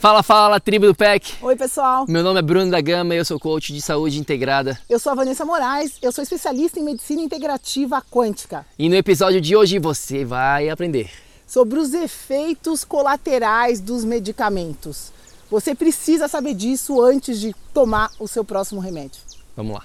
Fala, fala, tribo do PEC. Oi, pessoal. Meu nome é Bruno da Gama e eu sou coach de saúde integrada. Eu sou a Vanessa Moraes, eu sou especialista em medicina integrativa quântica. E no episódio de hoje você vai aprender sobre os efeitos colaterais dos medicamentos. Você precisa saber disso antes de tomar o seu próximo remédio. Vamos lá.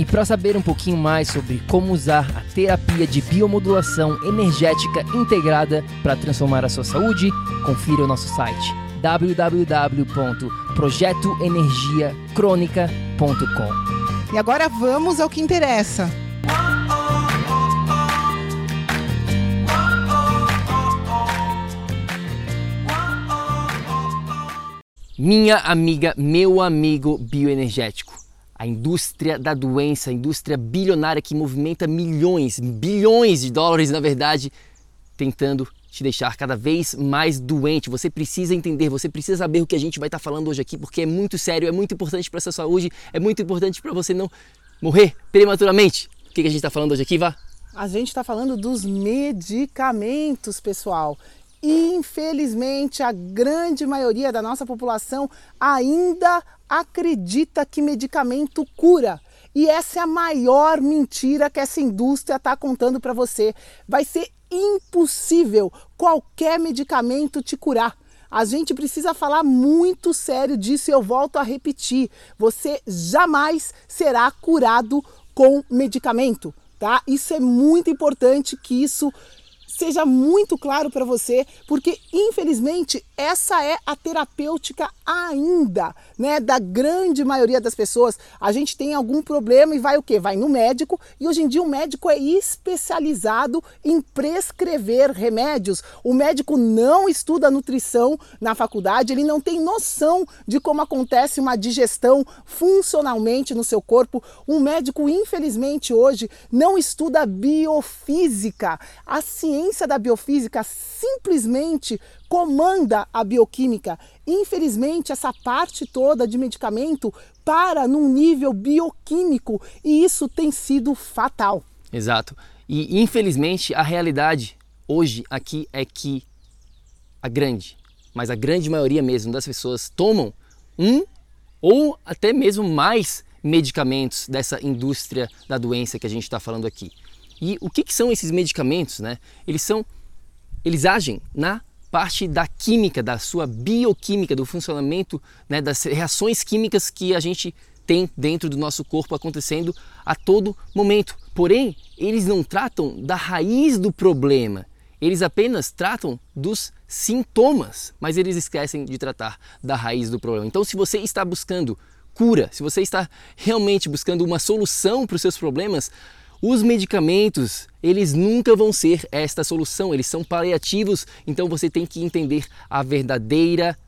E para saber um pouquinho mais sobre como usar a terapia de biomodulação energética integrada para transformar a sua saúde, confira o nosso site www.projetoenergiacronica.com. E agora vamos ao que interessa. Minha amiga, meu amigo bioenergético a indústria da doença, a indústria bilionária que movimenta milhões, bilhões de dólares, na verdade, tentando te deixar cada vez mais doente. Você precisa entender, você precisa saber o que a gente vai estar falando hoje aqui, porque é muito sério, é muito importante para a sua saúde, é muito importante para você não morrer prematuramente. O que a gente está falando hoje aqui, Vá? A gente está falando dos medicamentos, pessoal. Infelizmente, a grande maioria da nossa população ainda acredita que medicamento cura. E essa é a maior mentira que essa indústria está contando para você. Vai ser impossível qualquer medicamento te curar. A gente precisa falar muito sério disso e eu volto a repetir. Você jamais será curado com medicamento, tá? Isso é muito importante que isso seja muito claro para você, porque infelizmente essa é a terapêutica ainda, né, da grande maioria das pessoas. A gente tem algum problema e vai o quê? Vai no médico e hoje em dia o médico é especializado em prescrever remédios. O médico não estuda nutrição na faculdade, ele não tem noção de como acontece uma digestão funcionalmente no seu corpo. Um médico, infelizmente, hoje não estuda biofísica. A ciência ciência da biofísica simplesmente comanda a bioquímica. Infelizmente, essa parte toda de medicamento para num nível bioquímico e isso tem sido fatal. Exato. E infelizmente a realidade hoje aqui é que a grande, mas a grande maioria mesmo das pessoas tomam um ou até mesmo mais medicamentos dessa indústria da doença que a gente está falando aqui. E o que, que são esses medicamentos? Né? Eles são, eles agem na parte da química, da sua bioquímica, do funcionamento, né, das reações químicas que a gente tem dentro do nosso corpo acontecendo a todo momento. Porém, eles não tratam da raiz do problema. Eles apenas tratam dos sintomas, mas eles esquecem de tratar da raiz do problema. Então, se você está buscando cura, se você está realmente buscando uma solução para os seus problemas, os medicamentos, eles nunca vão ser esta solução, eles são paliativos, então você tem que entender a verdadeira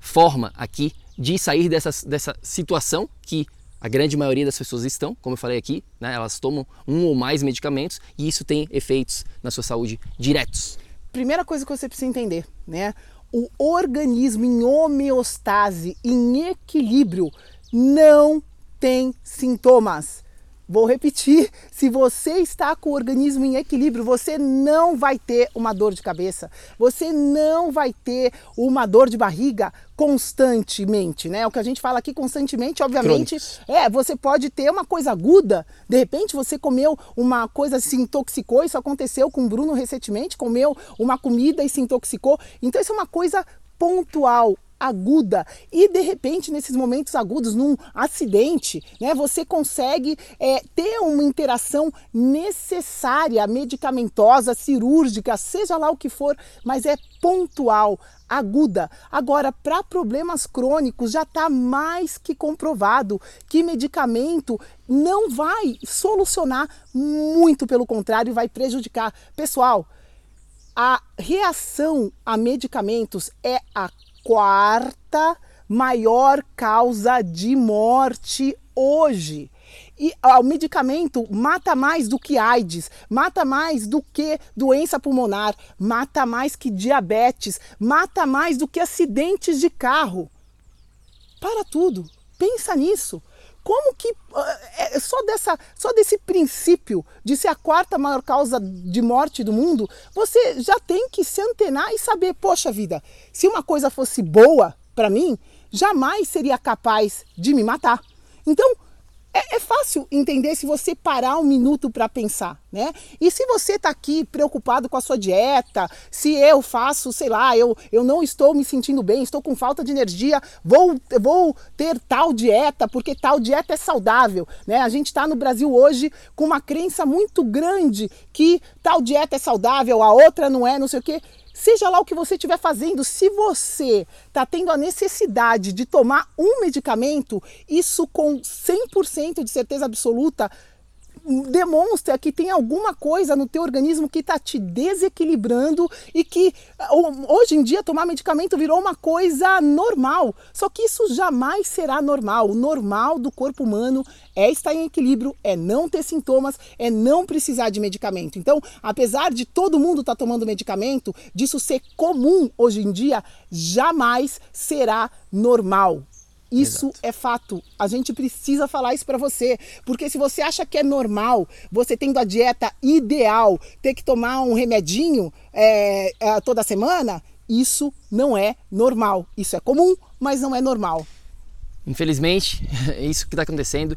forma aqui de sair dessa, dessa situação que a grande maioria das pessoas estão, como eu falei aqui, né, elas tomam um ou mais medicamentos e isso tem efeitos na sua saúde diretos. Primeira coisa que você precisa entender, né? O organismo em homeostase, em equilíbrio, não tem sintomas. Vou repetir: se você está com o organismo em equilíbrio, você não vai ter uma dor de cabeça, você não vai ter uma dor de barriga constantemente, né? O que a gente fala aqui constantemente, obviamente, Crônicos. é, você pode ter uma coisa aguda, de repente você comeu uma coisa, se intoxicou, isso aconteceu com o Bruno recentemente, comeu uma comida e se intoxicou. Então isso é uma coisa pontual, aguda e de repente nesses momentos agudos, num acidente, né, você consegue é, ter uma interação necessária, medicamentosa, cirúrgica, seja lá o que for, mas é pontual, aguda. Agora, para problemas crônicos, já está mais que comprovado que medicamento não vai solucionar, muito pelo contrário, vai prejudicar. Pessoal, a reação a medicamentos é a quarta maior causa de morte hoje. E o medicamento mata mais do que AIDS, mata mais do que doença pulmonar, mata mais que diabetes, mata mais do que acidentes de carro. Para tudo, pensa nisso. Como que é, só dessa só desse princípio de ser a quarta maior causa de morte do mundo, você já tem que se antenar e saber, poxa vida, se uma coisa fosse boa para mim, jamais seria capaz de me matar. Então, é, é, fácil entender se você parar um minuto para pensar, né? E se você está aqui preocupado com a sua dieta, se eu faço, sei lá, eu, eu não estou me sentindo bem, estou com falta de energia, vou, vou ter tal dieta, porque tal dieta é saudável, né? A gente está no Brasil hoje com uma crença muito grande que tal dieta é saudável, a outra não é, não sei o quê. Seja lá o que você estiver fazendo, se você está tendo a necessidade de tomar um medicamento, isso com 100% de certeza absoluta demonstra que tem alguma coisa no teu organismo que está te desequilibrando e que hoje em dia tomar medicamento virou uma coisa normal. Só que isso jamais será normal. O normal do corpo humano é estar em equilíbrio, é não ter sintomas, é não precisar de medicamento. Então, apesar de todo mundo estar tá tomando medicamento, disso ser comum hoje em dia, jamais será normal. Isso Exato. é fato. A gente precisa falar isso para você, porque se você acha que é normal, você tendo a dieta ideal, ter que tomar um remedinho é, é, toda semana, isso não é normal. Isso é comum, mas não é normal. Infelizmente, é isso que está acontecendo.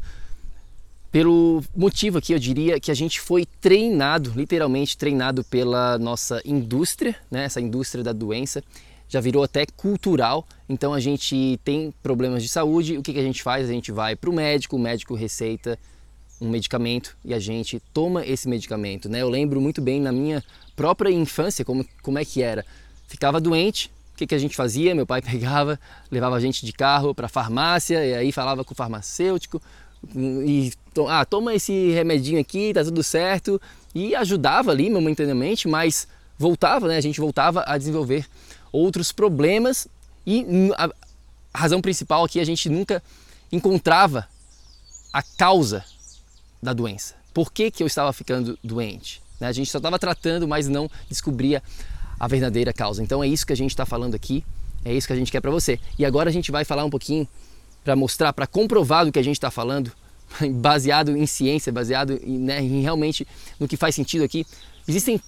Pelo motivo aqui, eu diria que a gente foi treinado, literalmente treinado pela nossa indústria, né? essa indústria da doença, já virou até cultural. Então a gente tem problemas de saúde, o que, que a gente faz? A gente vai para o médico, o médico receita um medicamento e a gente toma esse medicamento. Né? Eu lembro muito bem na minha própria infância como, como é que era. Ficava doente, o que, que a gente fazia? Meu pai pegava, levava a gente de carro para a farmácia e aí falava com o farmacêutico e ah, toma esse remedinho aqui, tá tudo certo e ajudava ali momentaneamente, mas voltava, né? A gente voltava a desenvolver outros problemas e a razão principal aqui a gente nunca encontrava a causa da doença. Por que, que eu estava ficando doente? Né? A gente só estava tratando, mas não descobria a verdadeira causa. Então é isso que a gente está falando aqui, é isso que a gente quer para você. E agora a gente vai falar um pouquinho para mostrar, para comprovar do que a gente está falando, baseado em ciência, baseado em, né, em realmente no que faz sentido aqui. Existem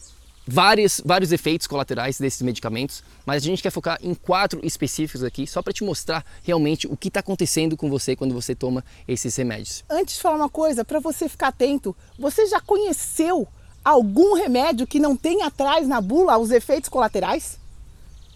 vários, vários efeitos colaterais desses medicamentos, mas a gente quer focar em quatro específicos aqui, só para te mostrar realmente o que está acontecendo com você quando você toma esses remédios. Antes de falar uma coisa, para você ficar atento, você já conheceu algum remédio que não tem atrás na bula os efeitos colaterais?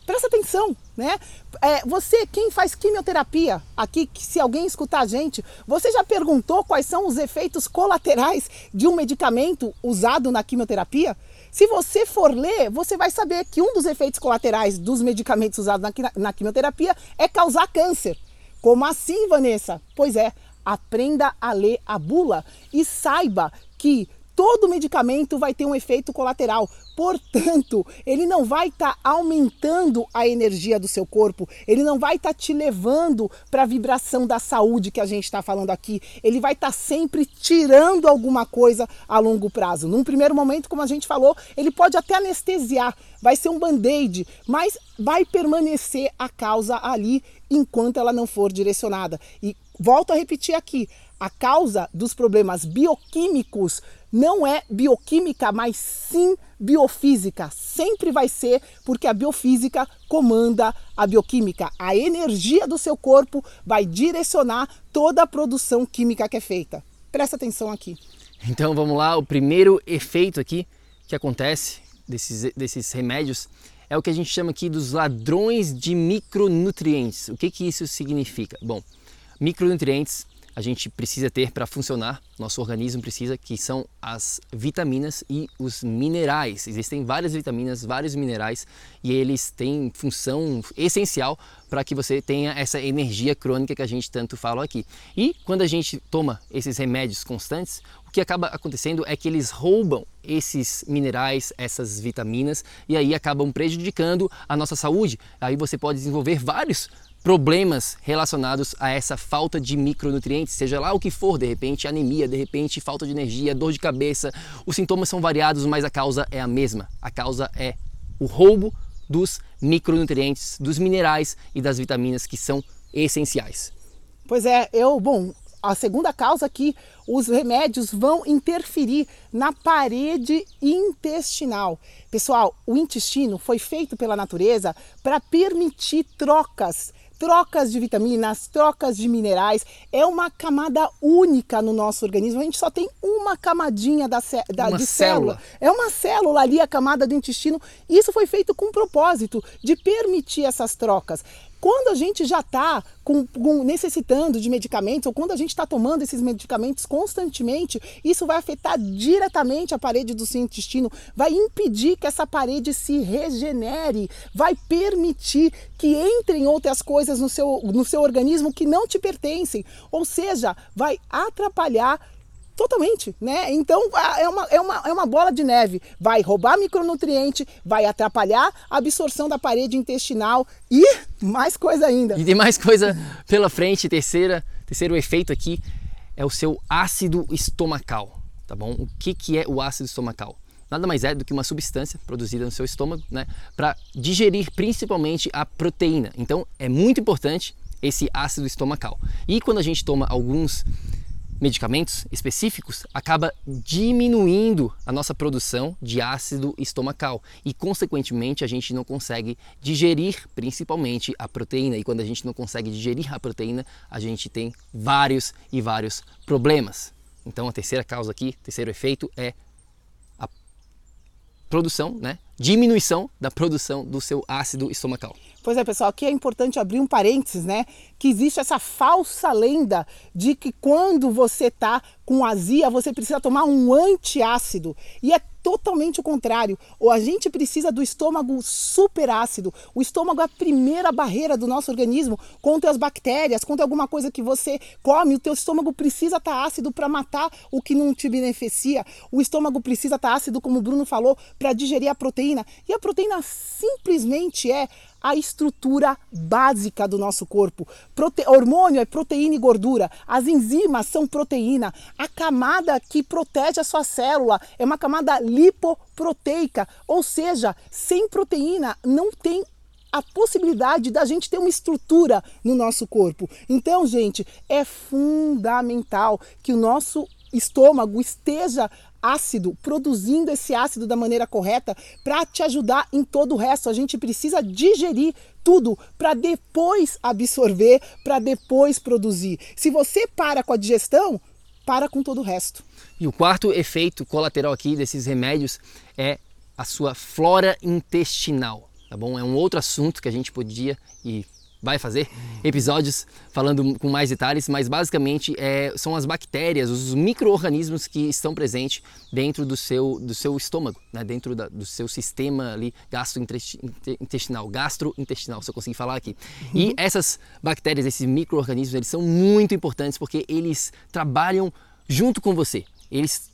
Presta atenção, né? É, você, quem faz quimioterapia aqui, se alguém escutar a gente, você já perguntou quais são os efeitos colaterais de um medicamento usado na quimioterapia? Se você for ler, você vai saber que um dos efeitos colaterais dos medicamentos usados na, quimioterapia é causar câncer. Como assim, Vanessa? Pois é, aprenda a ler a bula e saiba que todo medicamento vai ter um efeito colateral. Portanto, ele não vai estar tá aumentando a energia do seu corpo, ele não vai estar tá te levando para a vibração da saúde que a gente está falando aqui. Ele vai estar tá sempre tirando alguma coisa a longo prazo. Num primeiro momento, como a gente falou, ele pode até anestesiar, vai ser um band-aid, mas vai permanecer a causa ali enquanto ela não for direcionada. E volto a repetir aqui: a causa dos problemas bioquímicos não é bioquímica, mas sim biofísica. Sempre vai ser porque a biofísica comanda a bioquímica. A energia do seu corpo vai direcionar toda a produção química que é feita. Presta atenção aqui. Então vamos lá, o primeiro efeito aqui que acontece desses, desses remédios é o que a gente chama aqui dos ladrões de micronutrientes. O que, que isso significa? Bom, micronutrientes a gente precisa ter para funcionar, nosso organismo precisa, que são as vitaminas e os minerais. Existem várias vitaminas, vários minerais e eles têm função essencial para que você tenha essa energia crônica que a gente tanto fala aqui. E quando a gente toma esses remédios constantes, o que acaba acontecendo é que eles roubam esses minerais, essas vitaminas e aí acabam prejudicando a nossa saúde. Aí você pode desenvolver vários problemas relacionados a essa falta de micronutrientes, seja lá o que for, de repente anemia, de repente falta de energia, dor de cabeça. Os sintomas são variados, mas a causa é a mesma. A causa é o roubo dos micronutrientes, dos minerais e das vitaminas que são essenciais. Pois é, eu, bom, a segunda causa que os remédios vão interferir na parede intestinal. Pessoal, o intestino foi feito pela natureza para permitir trocas trocas de vitaminas, trocas de minerais. É uma camada única no nosso organismo. A gente só tem uma camadinha da, da uma de célula. célula. É uma célula ali, a camada do intestino. Isso foi feito com o propósito de permitir essas trocas. Quando a gente já está necessitando de medicamentos, ou quando a gente está tomando esses medicamentos constantemente, isso vai afetar diretamente a parede do seu intestino, vai impedir que essa parede se regenere, vai permitir que entrem outras coisas no seu, no seu organismo que não te pertencem, ou seja, vai atrapalhar Totalmente, né? Então é uma, é, uma, é uma bola de neve. Vai roubar micronutriente, vai atrapalhar a absorção da parede intestinal e mais coisa ainda. E tem mais coisa pela frente. Terceira, terceiro efeito aqui é o seu ácido estomacal, tá bom? O que, que é o ácido estomacal? Nada mais é do que uma substância produzida no seu estômago, né? Para digerir principalmente a proteína. Então é muito importante esse ácido estomacal. E quando a gente toma alguns medicamentos específicos acaba diminuindo a nossa produção de ácido estomacal e, consequentemente, a gente não consegue digerir principalmente a proteína. E quando a gente não consegue digerir a proteína, a gente tem vários e vários problemas. Então, a terceira causa aqui, terceiro efeito é a produção, né? Diminuição da produção do seu ácido estomacal. Pois é, pessoal, aqui é importante abrir um parênteses, né? Que existe essa falsa lenda de que quando você tá com azia, você precisa tomar um antiácido. E é totalmente o contrário. Ou a gente precisa do estômago super ácido. O estômago é a primeira barreira do nosso organismo contra as bactérias, contra alguma coisa que você come. O teu estômago precisa estar tá ácido para matar o que não te beneficia. O estômago precisa estar tá ácido, como o Bruno falou, para digerir a proteína. E a proteína simplesmente é a estrutura básica do nosso corpo. Prote... Hormônio é proteína e gordura. As enzimas são proteína. A camada que protege a sua célula é uma camada lipoproteica, ou seja, sem proteína não tem a possibilidade da gente ter uma estrutura no nosso corpo. Então, gente, é fundamental que o nosso estômago esteja ácido, produzindo esse ácido da maneira correta para te ajudar em todo o resto. A gente precisa digerir tudo para depois absorver, para depois produzir. Se você para com a digestão, para com todo o resto. E o quarto efeito colateral aqui desses remédios é a sua flora intestinal, tá bom? É um outro assunto que a gente podia e vai fazer episódios falando com mais detalhes, mas basicamente é, são as bactérias, os micro-organismos que estão presentes dentro do seu, do seu estômago, né? dentro da, do seu sistema ali gastrointestinal, gastrointestinal, se eu conseguir falar aqui. Uhum. E essas bactérias, esses micro-organismos, eles são muito importantes porque eles trabalham junto com você. Eles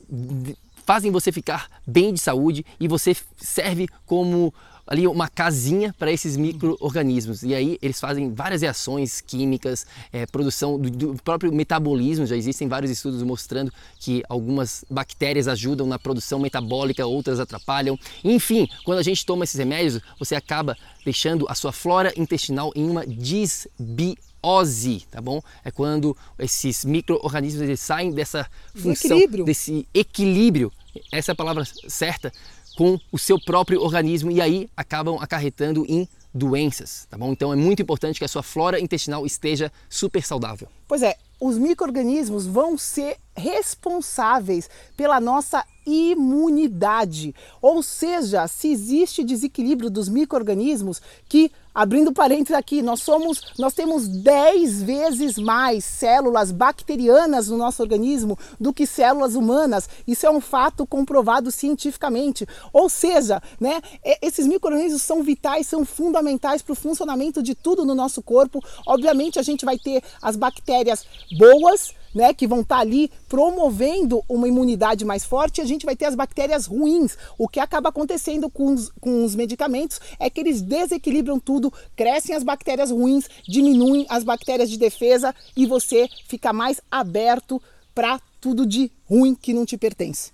fazem você ficar bem de saúde e você serve como ali uma casinha para esses micro-organismos. E aí eles fazem várias reações químicas, é, produção do, do, próprio metabolismo. Já existem vários estudos mostrando que algumas bactérias ajudam na produção metabólica, outras atrapalham. Enfim, quando a gente toma esses remédios, você acaba deixando a sua flora intestinal em uma disbiose, tá bom? É quando esses micro-organismos saem dessa função, equilíbrio. desse equilíbrio, essa é a palavra certa, com o seu próprio organismo e aí acabam acarretando em doenças, tá bom? Então é muito importante que a sua flora intestinal esteja super saudável. Pois é, os micro-organismos vão ser responsáveis pela nossa imunidade. Ou seja, se existe desequilíbrio dos micro-organismos que Abrindo parênteses aqui, nós somos, nós temos 10 vezes mais células bacterianas no nosso organismo do que células humanas. Isso é um fato comprovado cientificamente. Ou seja, né, esses micro-organismos são vitais, são fundamentais para o funcionamento de tudo no nosso corpo. Obviamente, a gente vai ter as bactérias boas, né, que vão estar tá ali promovendo uma imunidade mais forte, a gente vai ter as bactérias ruins. O que acaba acontecendo com os, com os medicamentos é que eles desequilibram tudo, crescem as bactérias ruins, diminuem as bactérias de defesa e você fica mais aberto para tudo de ruim que não te pertence.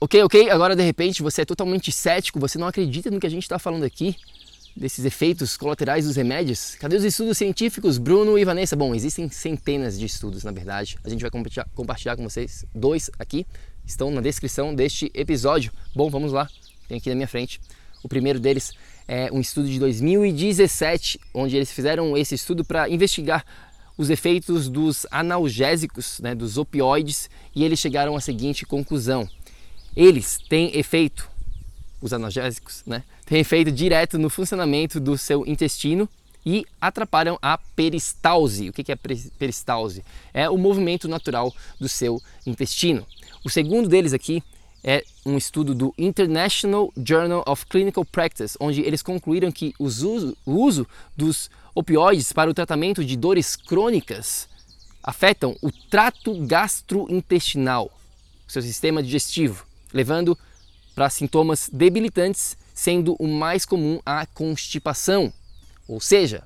Ok, ok, agora de repente você é totalmente cético, você não acredita no que a gente está falando aqui desses efeitos colaterais dos remédios? Cadê os estudos científicos, Bruno e Vanessa? Bom, existem centenas de estudos, na verdade. A gente vai compartilhar, com vocês dois aqui, estão na descrição deste episódio. Bom, vamos lá, tem aqui na minha frente. O primeiro deles é um estudo de 2017, onde eles fizeram esse estudo para investigar os efeitos dos analgésicos, né, dos opioides, e eles chegaram à seguinte conclusão: eles têm efeito os analgésicos, né, têm efeito direto no funcionamento do seu intestino e atrapalham a peristalse. O que é peristalse? É o movimento natural do seu intestino. O segundo deles aqui é um estudo do International Journal of Clinical Practice, onde eles concluíram que uso, o uso dos opioides para o tratamento de dores crônicas afetam o trato gastrointestinal, seu sistema digestivo, levando para sintomas debilitantes, sendo o mais comum a constipação. Ou seja,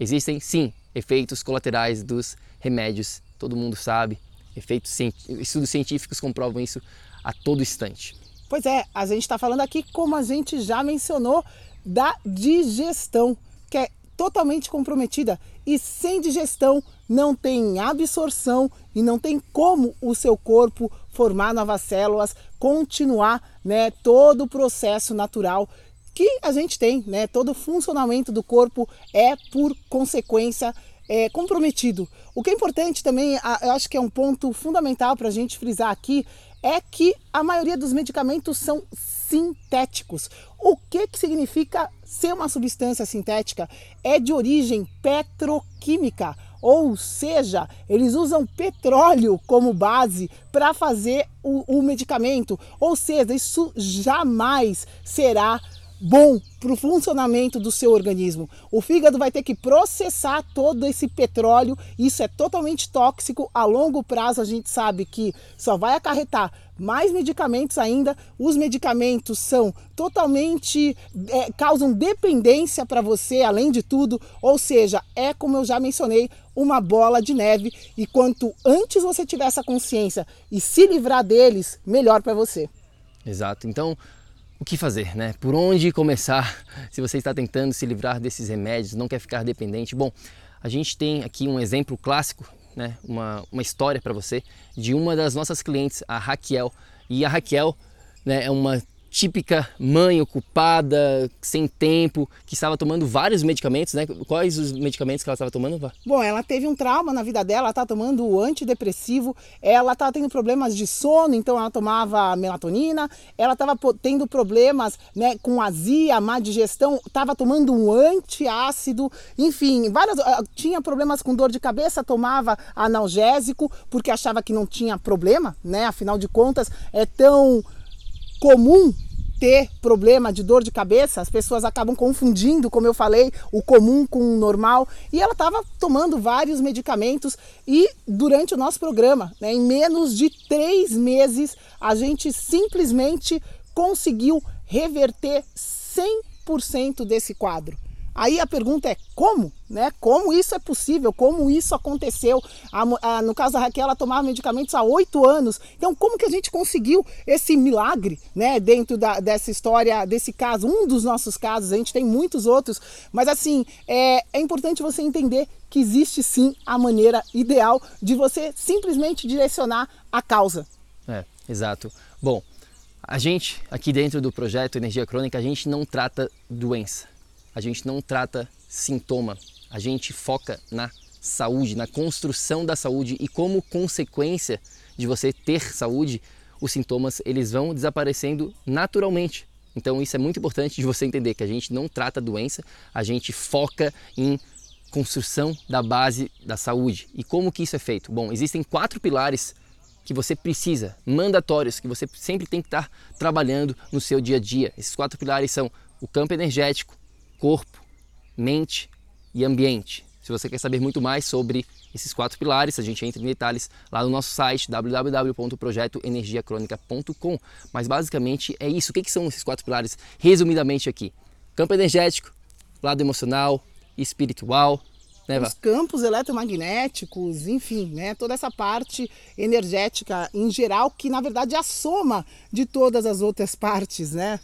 existem sim efeitos colaterais dos remédios, todo mundo sabe, efeitos estudos científicos comprovam isso a todo instante. Pois é, a gente está falando aqui, como a gente já mencionou, da digestão, que é totalmente comprometida e sem digestão não tem absorção e não tem como o seu corpo formar novas células, continuar né, todo o processo natural que a gente tem, né? Todo o funcionamento do corpo é por consequência é, comprometido. O que é importante também, eu acho que é um ponto fundamental para a gente frisar aqui, é que a maioria dos medicamentos são sintéticos. O que, que significa ser uma substância sintética? É de origem petroquímica, ou seja, eles usam petróleo como base para fazer o, o medicamento. Ou seja, isso jamais será bom para o funcionamento do seu organismo. O fígado vai ter que processar todo esse petróleo, isso é totalmente tóxico. A longo prazo, a gente sabe que só vai acarretar mais medicamentos ainda. Os medicamentos são totalmente é, causam dependência para você, além de tudo. Ou seja, é como eu já mencionei, uma bola de neve. E quanto antes você tiver essa consciência e se livrar deles, melhor para você. Exato. Então, o que fazer, né? Por onde começar se você está tentando se livrar desses remédios, não quer ficar dependente? Bom, a gente tem aqui um exemplo clássico, né? uma, uma história para você de uma das nossas clientes, a Raquel. E a Raquel né, é uma típica mãe ocupada, sem tempo, que estava tomando vários medicamentos, né? Quais os medicamentos que ela estava tomando? Bom, ela teve um trauma na vida dela, ela está tomando o antidepressivo, ela estava tendo problemas de sono, então ela tomava melatonina, ela estava tendo problemas né, com azia, má digestão, estava tomando um antiácido, enfim, várias, ah, tinha problemas com dor de cabeça, tomava analgésico, porque achava que não tinha problema, né? Afinal de contas, é tão comum ter problema de dor de cabeça, as pessoas acabam confundindo, como eu falei, o comum com o normal. E ela estava tomando vários medicamentos e durante o nosso programa, né, em menos de três meses, a gente simplesmente conseguiu reverter 100% desse quadro. Aí a pergunta é como, né? Como isso é possível? Como isso aconteceu? A, a, no caso da Raquel, ela tomava medicamentos há oito anos. Então, como que a gente conseguiu esse milagre, né? Dentro da, dessa história, desse caso, um dos nossos casos. A gente tem muitos outros, mas assim é, é importante você entender que existe sim a maneira ideal de você simplesmente direcionar a causa. É, exato. Bom, a gente aqui dentro do projeto Energia Crônica, a gente não trata doença a gente não trata sintoma, a gente foca na saúde, na construção da saúde e como consequência de você ter saúde, os sintomas eles vão desaparecendo naturalmente. Então isso é muito importante de você entender que a gente não trata doença, a gente foca em construção da base da saúde. E como que isso é feito? Bom, existem quatro pilares que você precisa, mandatórios, que você sempre tem que estar trabalhando no seu dia a dia. Esses quatro pilares são o campo energético, corpo, mente e ambiente. Se você quer saber muito mais sobre esses quatro pilares, a gente entra em detalhes lá no nosso site www.projetoenergiacronica.com. Mas basicamente é isso. O que, são esses quatro pilares? Resumidamente aqui: campo energético, lado emocional, espiritual, né, os campos eletromagnéticos, enfim, né, toda essa parte energética em geral, que na verdade é a soma de todas as outras partes, né?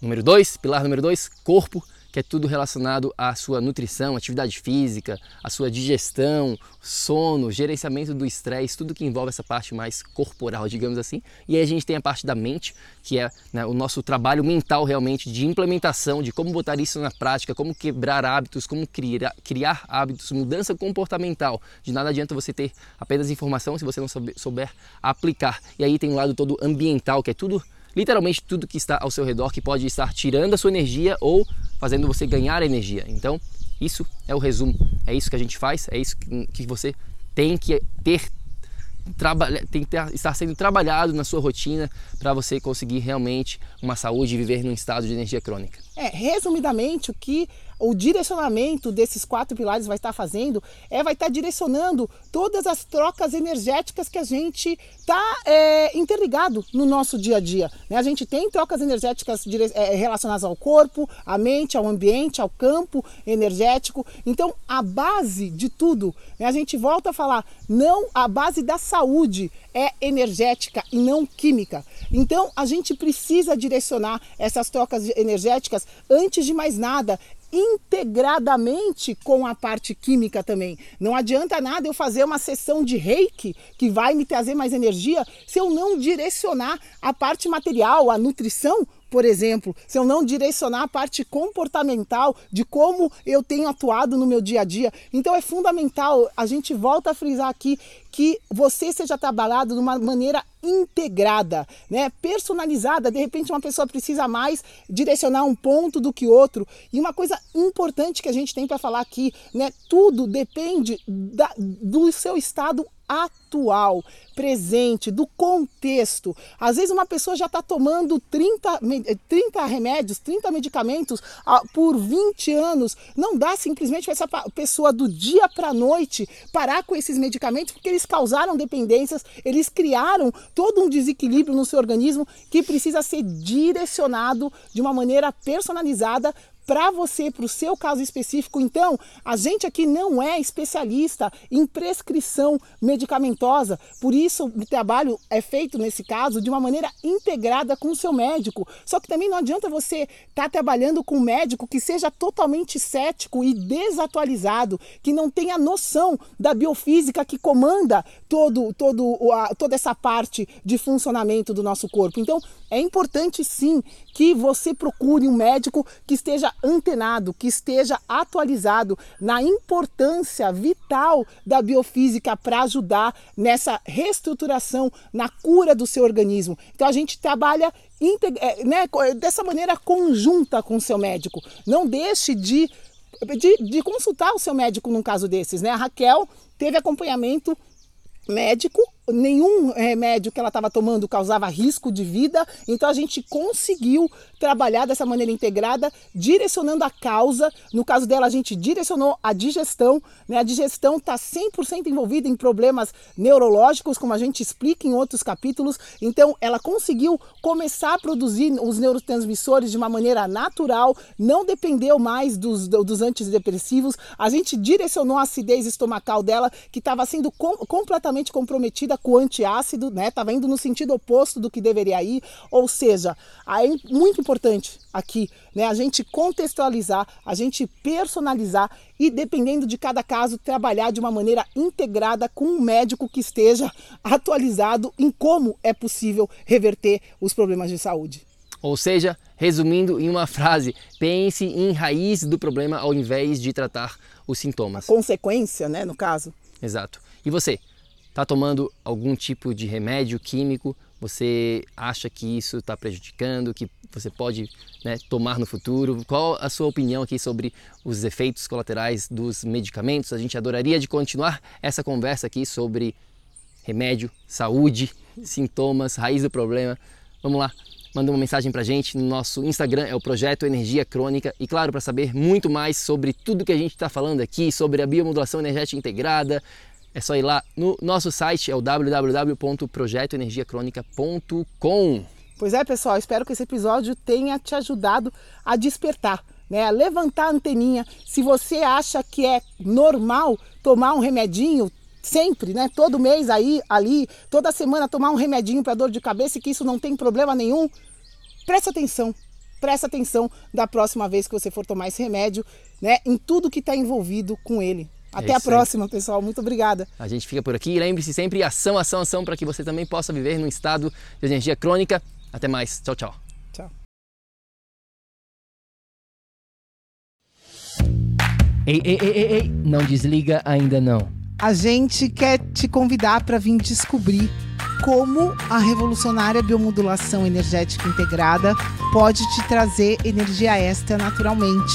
Número dois, pilar número dois, corpo que é tudo relacionado à sua nutrição, atividade física, à sua digestão, sono, gerenciamento do estresse, tudo que envolve essa parte mais corporal, digamos assim. E aí a gente tem a parte da mente, que é né, o nosso trabalho mental realmente de implementação, de como botar isso na prática, como quebrar hábitos, como criar, criar hábitos, mudança comportamental. De nada adianta você ter apenas informação se você não souber aplicar. E aí tem o lado todo ambiental, que é tudo literalmente tudo que está ao seu redor que pode estar tirando a sua energia ou fazendo você ganhar energia. Então, isso é o resumo. É isso que a gente faz, é isso que você tem que ter tem que ter, estar sendo trabalhado na sua rotina para você conseguir realmente uma saúde e viver num estado de energia crônica. É, resumidamente, o que o direcionamento desses quatro pilares vai estar fazendo é vai estar direcionando todas as trocas energéticas que a gente está é, interligado no nosso dia a dia. Né? A gente tem trocas energéticas é, relacionadas ao corpo, à mente, ao ambiente, ao campo energético. Então, a base de tudo, né? a gente volta a falar, não a base da saúde é energética e não química. Então, a gente precisa direcionar essas trocas energéticas antes de mais nada integradamente com a parte química também. Não adianta nada eu fazer uma sessão de reiki que vai me trazer mais energia se eu não direcionar a parte material, a nutrição por exemplo, se eu não direcionar a parte comportamental de como eu tenho atuado no meu dia a dia. Então é fundamental, a gente volta a frisar aqui que você seja trabalhado de uma maneira integrada, né? personalizada. De repente, uma pessoa precisa mais direcionar um ponto do que outro. E uma coisa importante que a gente tem para falar aqui, né? tudo depende da, do seu estado atual, presente, do contexto. Às vezes uma pessoa já está tomando 30, 30 remédios, 30 medicamentos ah, por 20 anos. Não dá simplesmente para essa pessoa do dia para a noite parar com esses medicamentos, porque eles causaram dependências, eles criaram todo um desequilíbrio no seu organismo que precisa ser direcionado de uma maneira personalizada para você, para o seu caso específico. Então, a gente aqui não é especialista em prescrição medicamentosa, por isso o trabalho é feito nesse caso de uma maneira integrada com o seu médico. Só que também não adianta você estar tá trabalhando com um médico que seja totalmente cético e desatualizado, que não tenha noção da biofísica que comanda todo, todo, toda essa parte de funcionamento do nosso corpo. Então, é importante sim que você procure um médico que esteja antenado, que esteja atualizado na importância vital da biofísica para ajudar nessa reestruturação, na cura do seu organismo. Então a gente trabalha é, né, dessa maneira conjunta com o seu médico. Não deixe de, de, de consultar o seu médico num caso desses. Né? A Raquel teve acompanhamento médico nenhum remédio que ela estava tomando causava risco de vida, então a gente conseguiu trabalhar dessa maneira integrada, direcionando a causa. No caso dela, a gente direcionou a digestão, né? A digestão está 100% envolvida em problemas neurológicos, como a gente explica em outros capítulos. Então, ela conseguiu começar a produzir os neurotransmissores de uma maneira natural, não dependeu mais dos, dos antidepressivos. A gente direcionou a acidez estomacal dela, que estava sendo com, completamente comprometida com antiácido, né? Estava indo no sentido oposto do que deveria ir. Ou seja, é muito importante aqui, né? A gente contextualizar, a gente personalizar e, dependendo de cada caso, trabalhar de uma maneira integrada com um médico que esteja atualizado em como é possível reverter os problemas de saúde. Ou seja, resumindo em uma frase, pense em raiz do problema ao invés de tratar os sintomas. Consequência, né, no caso. Exato. E você, está tomando algum tipo de remédio químico? Você acha que isso está prejudicando, que você pode né, tomar no futuro? Qual a sua opinião aqui sobre os efeitos colaterais dos medicamentos? A gente adoraria de continuar essa conversa aqui sobre remédio, saúde, sintomas, raiz do problema. Vamos lá, manda uma mensagem pra gente no nosso Instagram, é o Projeto Energia Crônica. E claro, para saber muito mais sobre tudo que a gente está falando aqui, sobre a biomodulação energética integrada, é só ir lá no nosso site, é o www.projetoenergiacronica.com. Pois é, pessoal, espero que esse episódio tenha te ajudado a despertar, né? A levantar a anteninha. Se você acha que é normal tomar um remedinho sempre, né? Todo mês aí, ali, toda semana tomar um remedinho para dor de cabeça e que isso não tem problema nenhum, presta atenção. Presta atenção da próxima vez que você for tomar esse remédio, né? Em tudo que está envolvido com ele. Até é a próxima, aí. pessoal. Muito obrigada. A gente fica por aqui. Lembre-se sempre ação, ação, ação para que você também possa viver num estado de energia crônica. Até mais. Tchau, tchau. Tchau. Ei, ei, ei, ei, ei, não desliga ainda não. A gente quer te convidar para vir descobrir como a revolucionária biomodulação energética integrada pode te trazer energia extra naturalmente